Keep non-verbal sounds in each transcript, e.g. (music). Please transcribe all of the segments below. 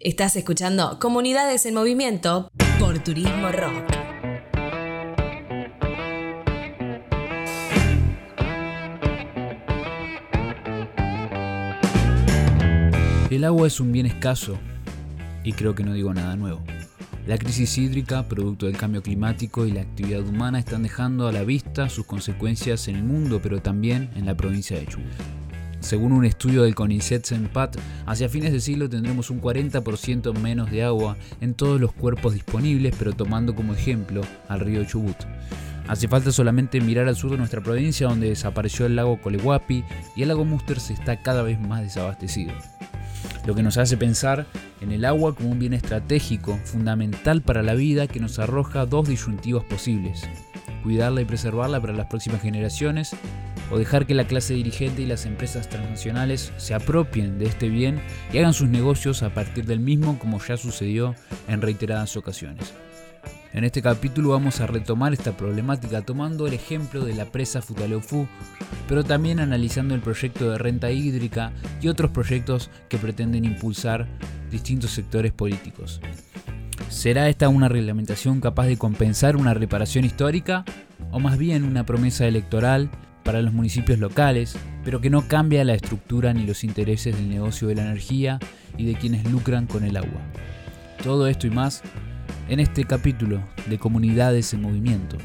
Estás escuchando Comunidades en Movimiento por Turismo Rock. El agua es un bien escaso y creo que no digo nada nuevo. La crisis hídrica, producto del cambio climático y la actividad humana, están dejando a la vista sus consecuencias en el mundo, pero también en la provincia de Chubut. Según un estudio del CONICET Senpat, hacia fines de siglo tendremos un 40% menos de agua en todos los cuerpos disponibles, pero tomando como ejemplo al río Chubut. Hace falta solamente mirar al sur de nuestra provincia donde desapareció el lago Colehuapi y el lago Musters está cada vez más desabastecido lo que nos hace pensar en el agua como un bien estratégico, fundamental para la vida, que nos arroja dos disyuntivos posibles. Cuidarla y preservarla para las próximas generaciones, o dejar que la clase dirigente y las empresas transnacionales se apropien de este bien y hagan sus negocios a partir del mismo como ya sucedió en reiteradas ocasiones. En este capítulo vamos a retomar esta problemática tomando el ejemplo de la presa Futaleufú, pero también analizando el proyecto de renta hídrica y otros proyectos que pretenden impulsar distintos sectores políticos. ¿Será esta una reglamentación capaz de compensar una reparación histórica o más bien una promesa electoral para los municipios locales, pero que no cambia la estructura ni los intereses del negocio de la energía y de quienes lucran con el agua? Todo esto y más en este capítulo de Comunidades en Movimiento.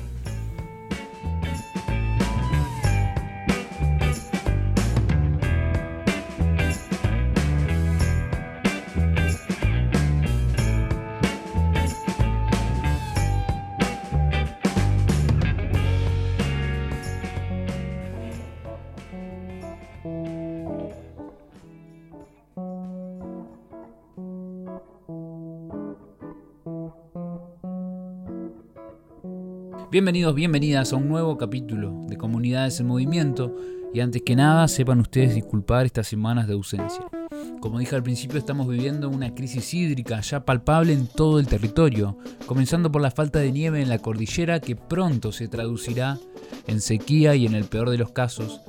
Bienvenidos, bienvenidas a un nuevo capítulo de Comunidades en Movimiento y antes que nada sepan ustedes disculpar estas semanas de ausencia. Como dije al principio, estamos viviendo una crisis hídrica ya palpable en todo el territorio, comenzando por la falta de nieve en la cordillera que pronto se traducirá en sequía y en el peor de los casos,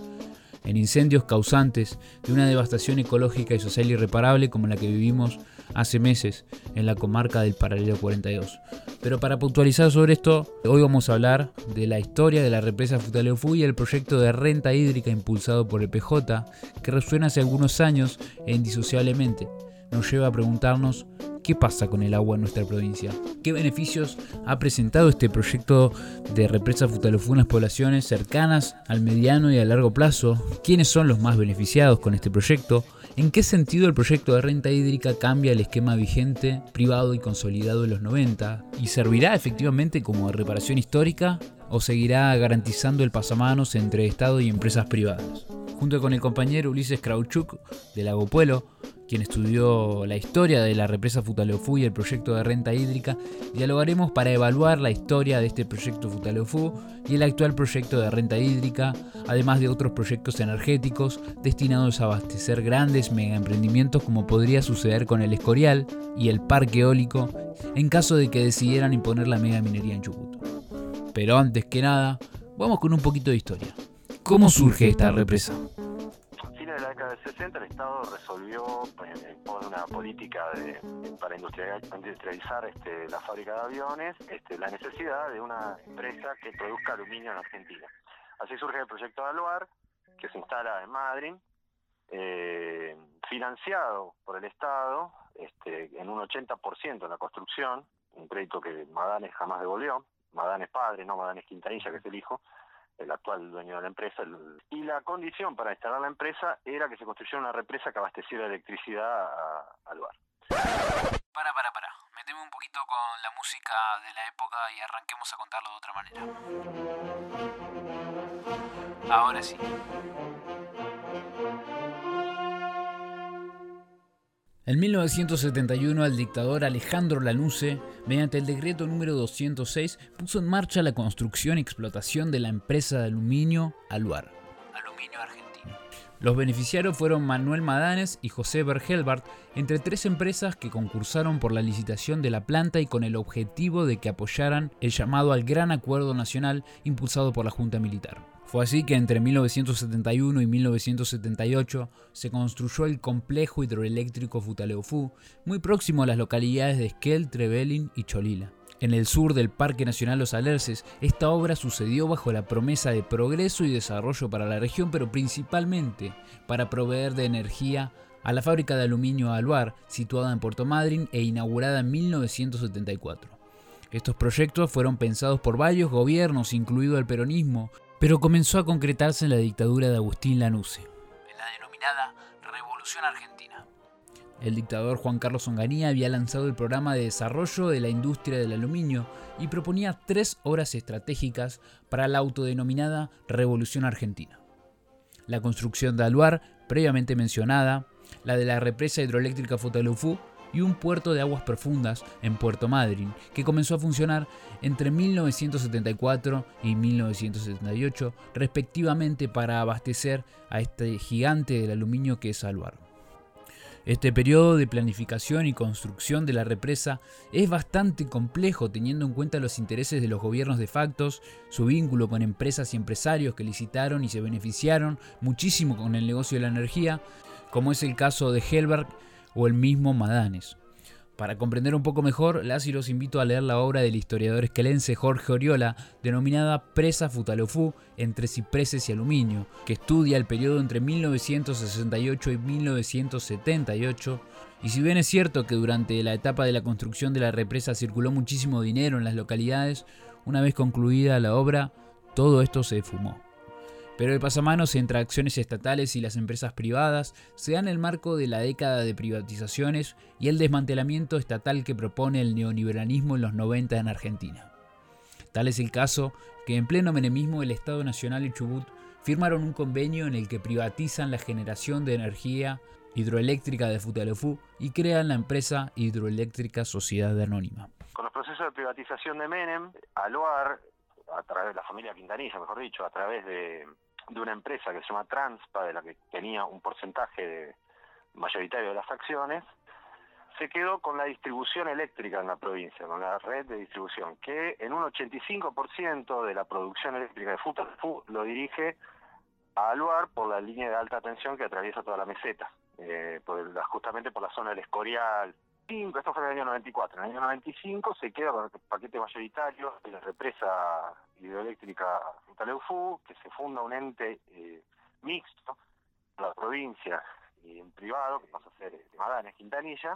en incendios causantes de una devastación ecológica y social irreparable como la que vivimos hace meses en la comarca del Paralelo 42. Pero para puntualizar sobre esto, hoy vamos a hablar de la historia de la represa Futaleufú y el proyecto de renta hídrica impulsado por el PJ, que resuena hace algunos años e indisociablemente nos lleva a preguntarnos qué pasa con el agua en nuestra provincia. ¿Qué beneficios ha presentado este proyecto de represa Futaleufú en las poblaciones cercanas al mediano y a largo plazo? ¿Quiénes son los más beneficiados con este proyecto? ¿En qué sentido el proyecto de renta hídrica cambia el esquema vigente, privado y consolidado de los 90? ¿Y servirá efectivamente como reparación histórica seguirá garantizando el pasamanos entre Estado y empresas privadas? Junto con el compañero Ulises Krauchuk del Lago Pueblo, quien estudió la historia de la represa Futaleufú y el proyecto de renta hídrica, dialogaremos para evaluar la historia de este proyecto Futaleufú y el actual proyecto de renta hídrica, además de otros proyectos energéticos destinados a abastecer grandes megaemprendimientos como podría suceder con el Escorial y el parque eólico en caso de que decidieran imponer la mega minería en Chubut. Pero antes que nada, vamos con un poquito de historia. ¿Cómo surge esta represa? de la década del 60 el Estado resolvió eh, por una política de, para industrializar este, la fábrica de aviones este, la necesidad de una empresa que produzca aluminio en Argentina. Así surge el proyecto de Aluar, que se instala en Madrid, eh, financiado por el Estado este, en un 80% en la construcción, un crédito que Madanes jamás devolvió. Madanes padre, no Madanes Quintanilla, que es el hijo el actual dueño de la empresa, y la condición para instalar la empresa era que se construyera una represa que abasteciera electricidad al bar. Para, para, para. Meteme un poquito con la música de la época y arranquemos a contarlo de otra manera. Ahora sí. En 1971 el dictador Alejandro Lanusse, mediante el decreto número 206, puso en marcha la construcción y explotación de la empresa de aluminio Aluar. Los beneficiarios fueron Manuel Madanes y José Bergelbart, entre tres empresas que concursaron por la licitación de la planta y con el objetivo de que apoyaran el llamado al Gran Acuerdo Nacional impulsado por la Junta Militar. Fue así que entre 1971 y 1978 se construyó el complejo hidroeléctrico Futaleufú, muy próximo a las localidades de Esquel, Trevelin y Cholila. En el sur del Parque Nacional Los Alerces, esta obra sucedió bajo la promesa de progreso y desarrollo para la región, pero principalmente para proveer de energía a la fábrica de aluminio Aluar, situada en Puerto Madryn e inaugurada en 1974. Estos proyectos fueron pensados por varios gobiernos, incluido el peronismo, pero comenzó a concretarse en la dictadura de Agustín Lanusse, en la denominada Revolución Argentina el dictador Juan Carlos Onganía había lanzado el programa de desarrollo de la industria del aluminio y proponía tres horas estratégicas para la autodenominada Revolución Argentina. La construcción de Aluar, previamente mencionada, la de la represa hidroeléctrica Fotalufú y un puerto de aguas profundas en Puerto Madryn, que comenzó a funcionar entre 1974 y 1978, respectivamente para abastecer a este gigante del aluminio que es Aluar. Este periodo de planificación y construcción de la represa es bastante complejo teniendo en cuenta los intereses de los gobiernos de factos, su vínculo con empresas y empresarios que licitaron y se beneficiaron muchísimo con el negocio de la energía, como es el caso de Helberg o el mismo Madanes. Para comprender un poco mejor, las los invito a leer la obra del historiador esquelense Jorge Oriola, denominada Presa Futalofú entre cipreses y aluminio, que estudia el periodo entre 1968 y 1978. Y si bien es cierto que durante la etapa de la construcción de la represa circuló muchísimo dinero en las localidades, una vez concluida la obra, todo esto se fumó. Pero el pasamanos entre acciones estatales y las empresas privadas se da en el marco de la década de privatizaciones y el desmantelamiento estatal que propone el neoliberalismo en los 90 en Argentina. Tal es el caso que en pleno menemismo el Estado Nacional y Chubut firmaron un convenio en el que privatizan la generación de energía hidroeléctrica de Futalofú y crean la empresa hidroeléctrica Sociedad Anónima. Con los procesos de privatización de Menem, Aluar, a través de la familia Quintanilla, mejor dicho, a través de de una empresa que se llama Transpa, de la que tenía un porcentaje mayoritario de las acciones, se quedó con la distribución eléctrica en la provincia, con la red de distribución, que en un 85% de la producción eléctrica de Futalfu lo dirige a Aluar por la línea de alta tensión que atraviesa toda la meseta, eh, justamente por la zona del Escorial, esto fue en el año 94. En el año 95 se queda con el paquete mayoritario de la represa hidroeléctrica Futaleufú, que se funda un ente eh, mixto la provincia y en privado, que pasa a ser eh, Madanes, Quintanilla.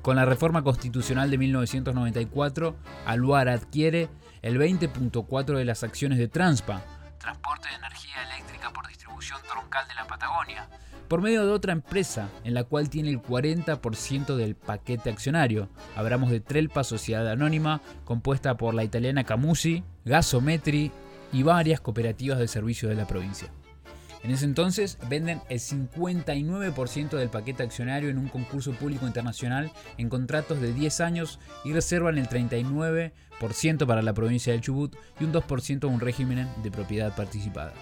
Con la reforma constitucional de 1994, Aluar adquiere el 20.4 de las acciones de Transpa, transporte de energía eléctrica por distribución troncal de la Patagonia, por medio de otra empresa en la cual tiene el 40% del paquete accionario. Hablamos de Trelpa Sociedad Anónima, compuesta por la italiana Camusi, Gasometri y varias cooperativas de servicio de la provincia. En ese entonces venden el 59% del paquete accionario en un concurso público internacional en contratos de 10 años y reservan el 39% para la provincia del Chubut y un 2% a un régimen de propiedad participada.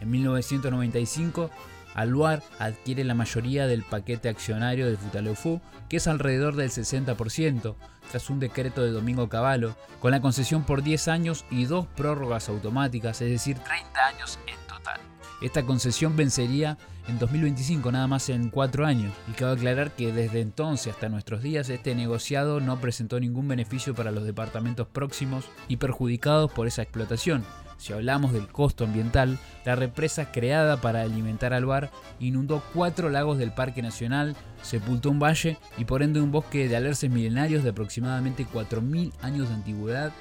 En 1995 Aluar adquiere la mayoría del paquete accionario de Futaleufú, que es alrededor del 60%, tras un decreto de Domingo Cavallo, con la concesión por 10 años y dos prórrogas automáticas, es decir, 30 años en total. Esta concesión vencería en 2025, nada más en 4 años, y cabe aclarar que desde entonces hasta nuestros días este negociado no presentó ningún beneficio para los departamentos próximos y perjudicados por esa explotación, si hablamos del costo ambiental, la represa creada para alimentar al bar inundó cuatro lagos del Parque Nacional, sepultó un valle y por ende un bosque de alerces milenarios de aproximadamente 4.000 años de antigüedad,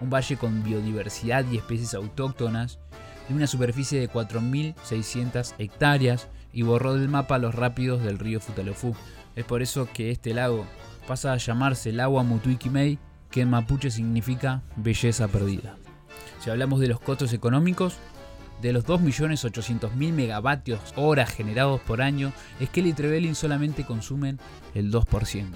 un valle con biodiversidad y especies autóctonas, de una superficie de 4.600 hectáreas y borró del mapa los rápidos del río Futalofú. Es por eso que este lago pasa a llamarse el agua Mutuikimei, que en mapuche significa belleza perdida. Si hablamos de los costos económicos, de los 2.800.000 megavatios hora generados por año, Skelly y Trevelin solamente consumen el 2%,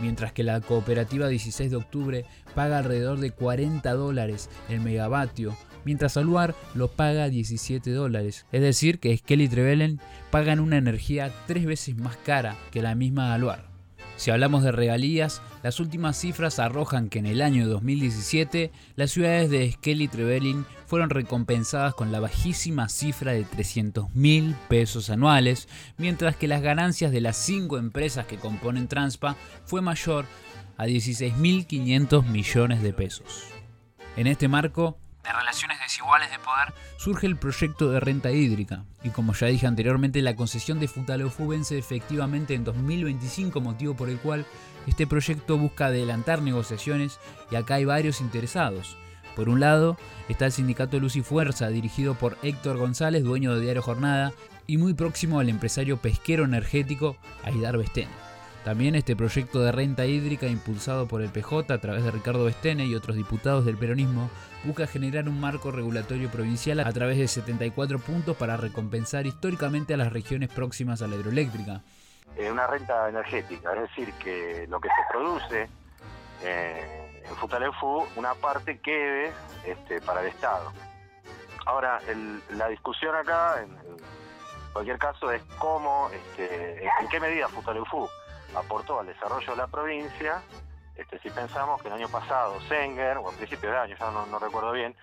mientras que la cooperativa 16 de octubre paga alrededor de 40 dólares el megavatio mientras Aluar lo paga 17 dólares. Es decir, que Skelly y Trevelyan pagan una energía tres veces más cara que la misma Aluar. Si hablamos de regalías, las últimas cifras arrojan que en el año 2017 las ciudades de Skelly y Trevelyan fueron recompensadas con la bajísima cifra de 300 mil pesos anuales, mientras que las ganancias de las cinco empresas que componen Transpa fue mayor a 16.500 millones de pesos. En este marco, de relaciones desiguales de poder, surge el proyecto de renta hídrica. Y como ya dije anteriormente, la concesión de Futaleufú vence efectivamente en 2025, motivo por el cual este proyecto busca adelantar negociaciones y acá hay varios interesados. Por un lado, está el sindicato Luz y Fuerza, dirigido por Héctor González, dueño de Diario Jornada, y muy próximo al empresario pesquero energético Aidar Bestén. También este proyecto de renta hídrica impulsado por el PJ a través de Ricardo Bestene y otros diputados del peronismo busca generar un marco regulatorio provincial a través de 74 puntos para recompensar históricamente a las regiones próximas a la hidroeléctrica. una renta energética, es decir, que lo que se produce eh, en Futaleufú, una parte quede este, para el Estado. Ahora, la discusión acá, en, cualquier caso, es cómo, este, en qué medida Futaleufú aportó al desarrollo de la provincia, este, si pensamos que el año pasado Senger, o a principios de año, ya no, recuerdo bien,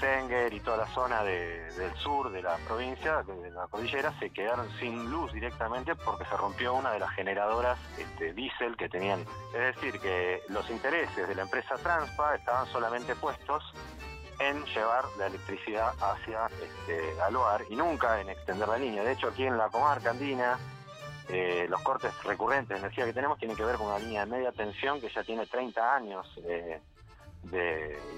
Senger y toda la zona del sur de la provincia, de la cordillera, se quedaron sin luz directamente porque se rompió una de las generadoras este, diésel que tenían. Es decir, que los intereses de la empresa Transpa estaban solamente puestos en llevar la electricidad hacia este, Aluar y nunca en extender la línea. De hecho, aquí en la comarca andina, eh, los cortes recurrentes de energía que tenemos tienen que ver con una línea de media tensión que ya tiene 30 años de,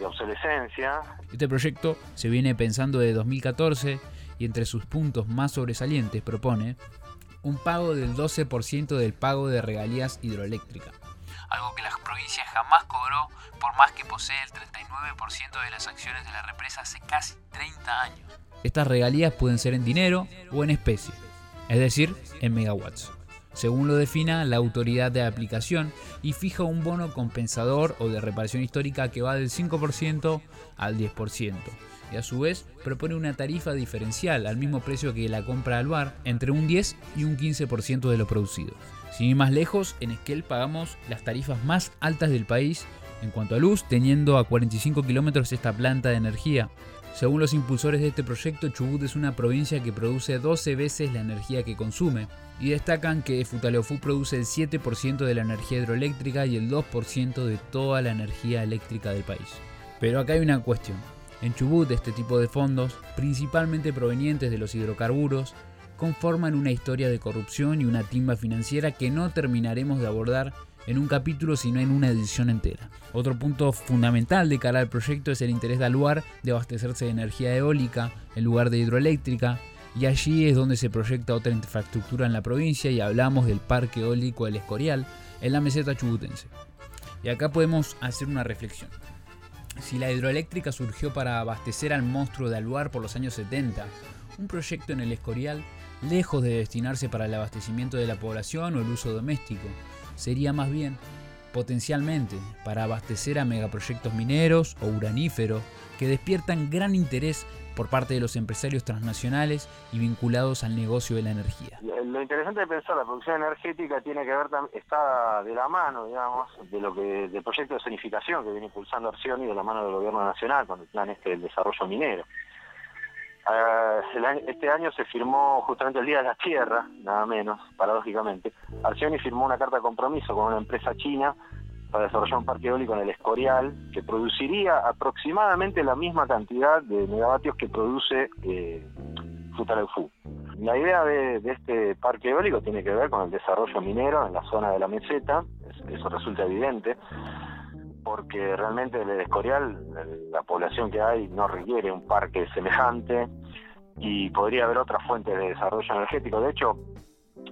obsolescencia. Este proyecto se viene pensando desde 2014 y entre sus puntos más sobresalientes propone un pago del 12% del pago de regalías hidroeléctricas. Algo que la provincia jamás cobró por más que posee el 39% de las acciones de la represa hace casi 30 años. Estas regalías pueden ser en dinero o en especie es decir, en megawatts, según lo defina la autoridad de aplicación y fija un bono compensador o de reparación histórica que va del 5% al 10%. Y a su vez propone una tarifa diferencial al mismo precio que la compra al bar, entre un 10 y un 15% de lo producido. Sin ir más lejos, en Esquel pagamos las tarifas más altas del país en cuanto a luz, teniendo a 45 kilómetros esta planta de energía, según los impulsores de este proyecto, Chubut es una provincia que produce 12 veces la energía que consume, y destacan que Futaleufú produce el 7% de la energía hidroeléctrica y el 2% de toda la energía eléctrica del país. Pero acá hay una cuestión. En Chubut este tipo de fondos, principalmente provenientes de los hidrocarburos, conforman una historia de corrupción y una timba financiera que no terminaremos de abordar en un capítulo, sino en una edición entera. Otro punto fundamental de cara al proyecto es el interés de Aluar de abastecerse de energía eólica en lugar de hidroeléctrica, y allí es donde se proyecta otra infraestructura en la provincia y hablamos del parque eólico El Escorial en la meseta chubutense. Y acá podemos hacer una reflexión. Si la hidroeléctrica surgió para abastecer al monstruo de Aluar por los años 70, un proyecto en el Escorial, lejos de destinarse para el abastecimiento de la población o el uso doméstico, sería más bien potencialmente para abastecer a megaproyectos mineros o uraníferos que despiertan gran interés por parte de los empresarios transnacionales y vinculados al negocio de la energía. Lo interesante de pensar la producción energética tiene que ver está de la mano, digamos, de lo que del proyecto de zonificación que viene impulsando Arción y de la mano del gobierno nacional con el plan este del desarrollo minero. Ah, este año se firmó justamente el Día de la Tierra, nada menos, paradójicamente. Arcioni firmó una carta de compromiso con una empresa china para desarrollar un parque eólico en el Escorial que produciría aproximadamente la misma cantidad de megavatios que produce eh, Futaleufú. La idea de, este parque eólico tiene que ver con el desarrollo minero en la zona de la meseta, eso resulta evidente porque realmente el Escorial, la población que hay no requiere un parque semejante y podría haber otras fuentes de desarrollo energético. De hecho,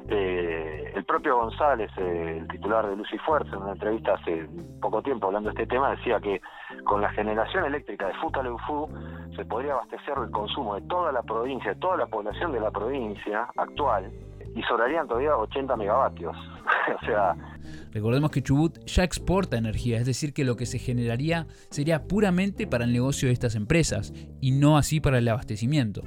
eh, el propio González, eh, el titular de Luz y Fuerza, en una entrevista hace poco tiempo hablando de este tema, decía que con la generación eléctrica de Futaleufú se podría abastecer el consumo de toda la provincia, de toda la población de la provincia actual, y sobrarían todavía 80 megavatios. (laughs) o sea... Recordemos que Chubut ya exporta energía, es decir, que lo que se generaría sería puramente para el negocio de estas empresas y no así para el abastecimiento.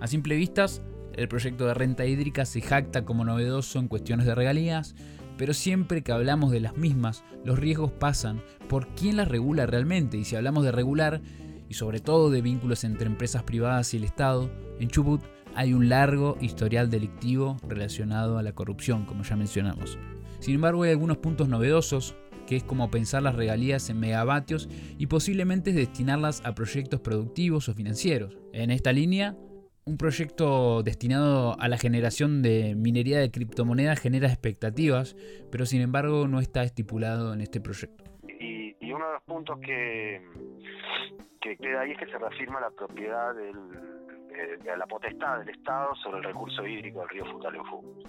A simple vista, el proyecto de renta hídrica se jacta como novedoso en cuestiones de regalías, pero siempre que hablamos de las mismas, los riesgos pasan por quién las regula realmente. Y si hablamos de regular, y sobre todo de vínculos entre empresas privadas y el Estado, en Chubut hay un largo historial delictivo relacionado a la corrupción, como ya mencionamos. Sin embargo, hay algunos puntos novedosos, que es como pensar las regalías en megavatios y posiblemente destinarlas a proyectos productivos o financieros. En esta línea, un proyecto destinado a la generación de minería de criptomonedas genera expectativas, pero sin embargo no está estipulado en este proyecto. Y, uno de los puntos que queda ahí es que se reafirma la propiedad del, de, la potestad del Estado sobre el recurso hídrico del río Futaleufú.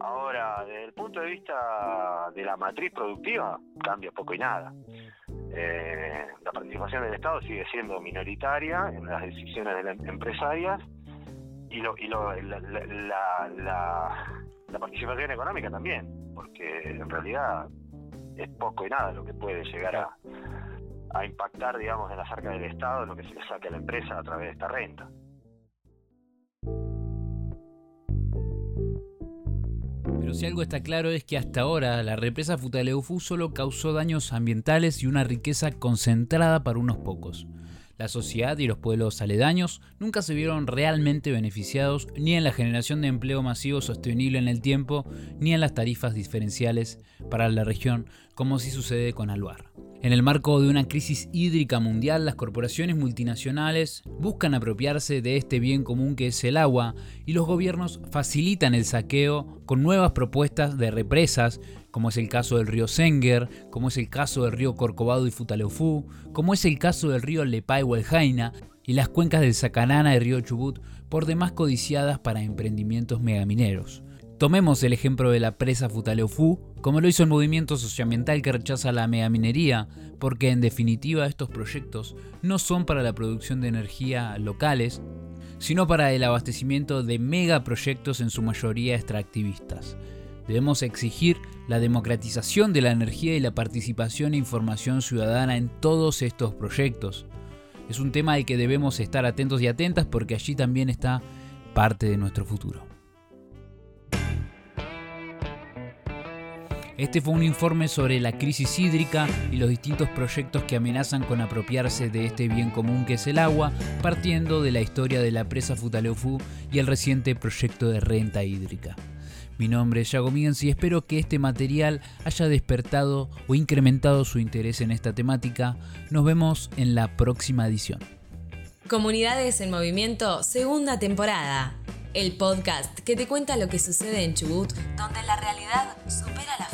Ahora, desde el punto de vista de la matriz productiva, cambia poco y nada. Eh, la participación del Estado sigue siendo minoritaria en las decisiones de las empresarias y, lo, y lo, la, la, participación económica también, porque en realidad es poco y nada lo que puede llegar a, a impactar, digamos, en la cerca del Estado, lo que se le saque a la empresa a través de esta renta. Pero si algo está claro es que hasta ahora la represa Futaleufú solo causó daños ambientales y una riqueza concentrada para unos pocos. La sociedad y los pueblos aledaños nunca se vieron realmente beneficiados ni en la generación de empleo masivo sostenible en el tiempo, ni en las tarifas diferenciales para la región, como sí sucede con Alvar. En el marco de una crisis hídrica mundial, las corporaciones multinacionales buscan apropiarse de este bien común que es el agua y los gobiernos facilitan el saqueo con nuevas propuestas de represas, como es el caso del río Senger, como es el caso del río Corcovado y Futaleufú, como es el caso del río Lepay Hueljaina y las cuencas del Sacanana y río Chubut, por demás codiciadas para emprendimientos megamineros. Tomemos el ejemplo de la presa Futaleufú, como lo hizo el movimiento socioambiental que rechaza la megaminería, porque en definitiva estos proyectos no son para la producción de energía locales, sino para el abastecimiento de megaproyectos en su mayoría extractivistas. Debemos exigir la democratización de la energía y la participación e información ciudadana en todos estos proyectos. Es un tema al que debemos estar atentos y atentas porque allí también está parte de nuestro futuro. Este fue un informe sobre la crisis hídrica y los distintos proyectos que amenazan con apropiarse de este bien común que es el agua, partiendo de la historia de la presa Futaleufú y el reciente proyecto de renta hídrica. Mi nombre es Yago Miguens y espero que este material haya despertado o incrementado su interés en esta temática. Nos vemos en la próxima edición. Comunidades en Movimiento, segunda temporada. El podcast que te cuenta lo que sucede en Chubut, donde la realidad supera la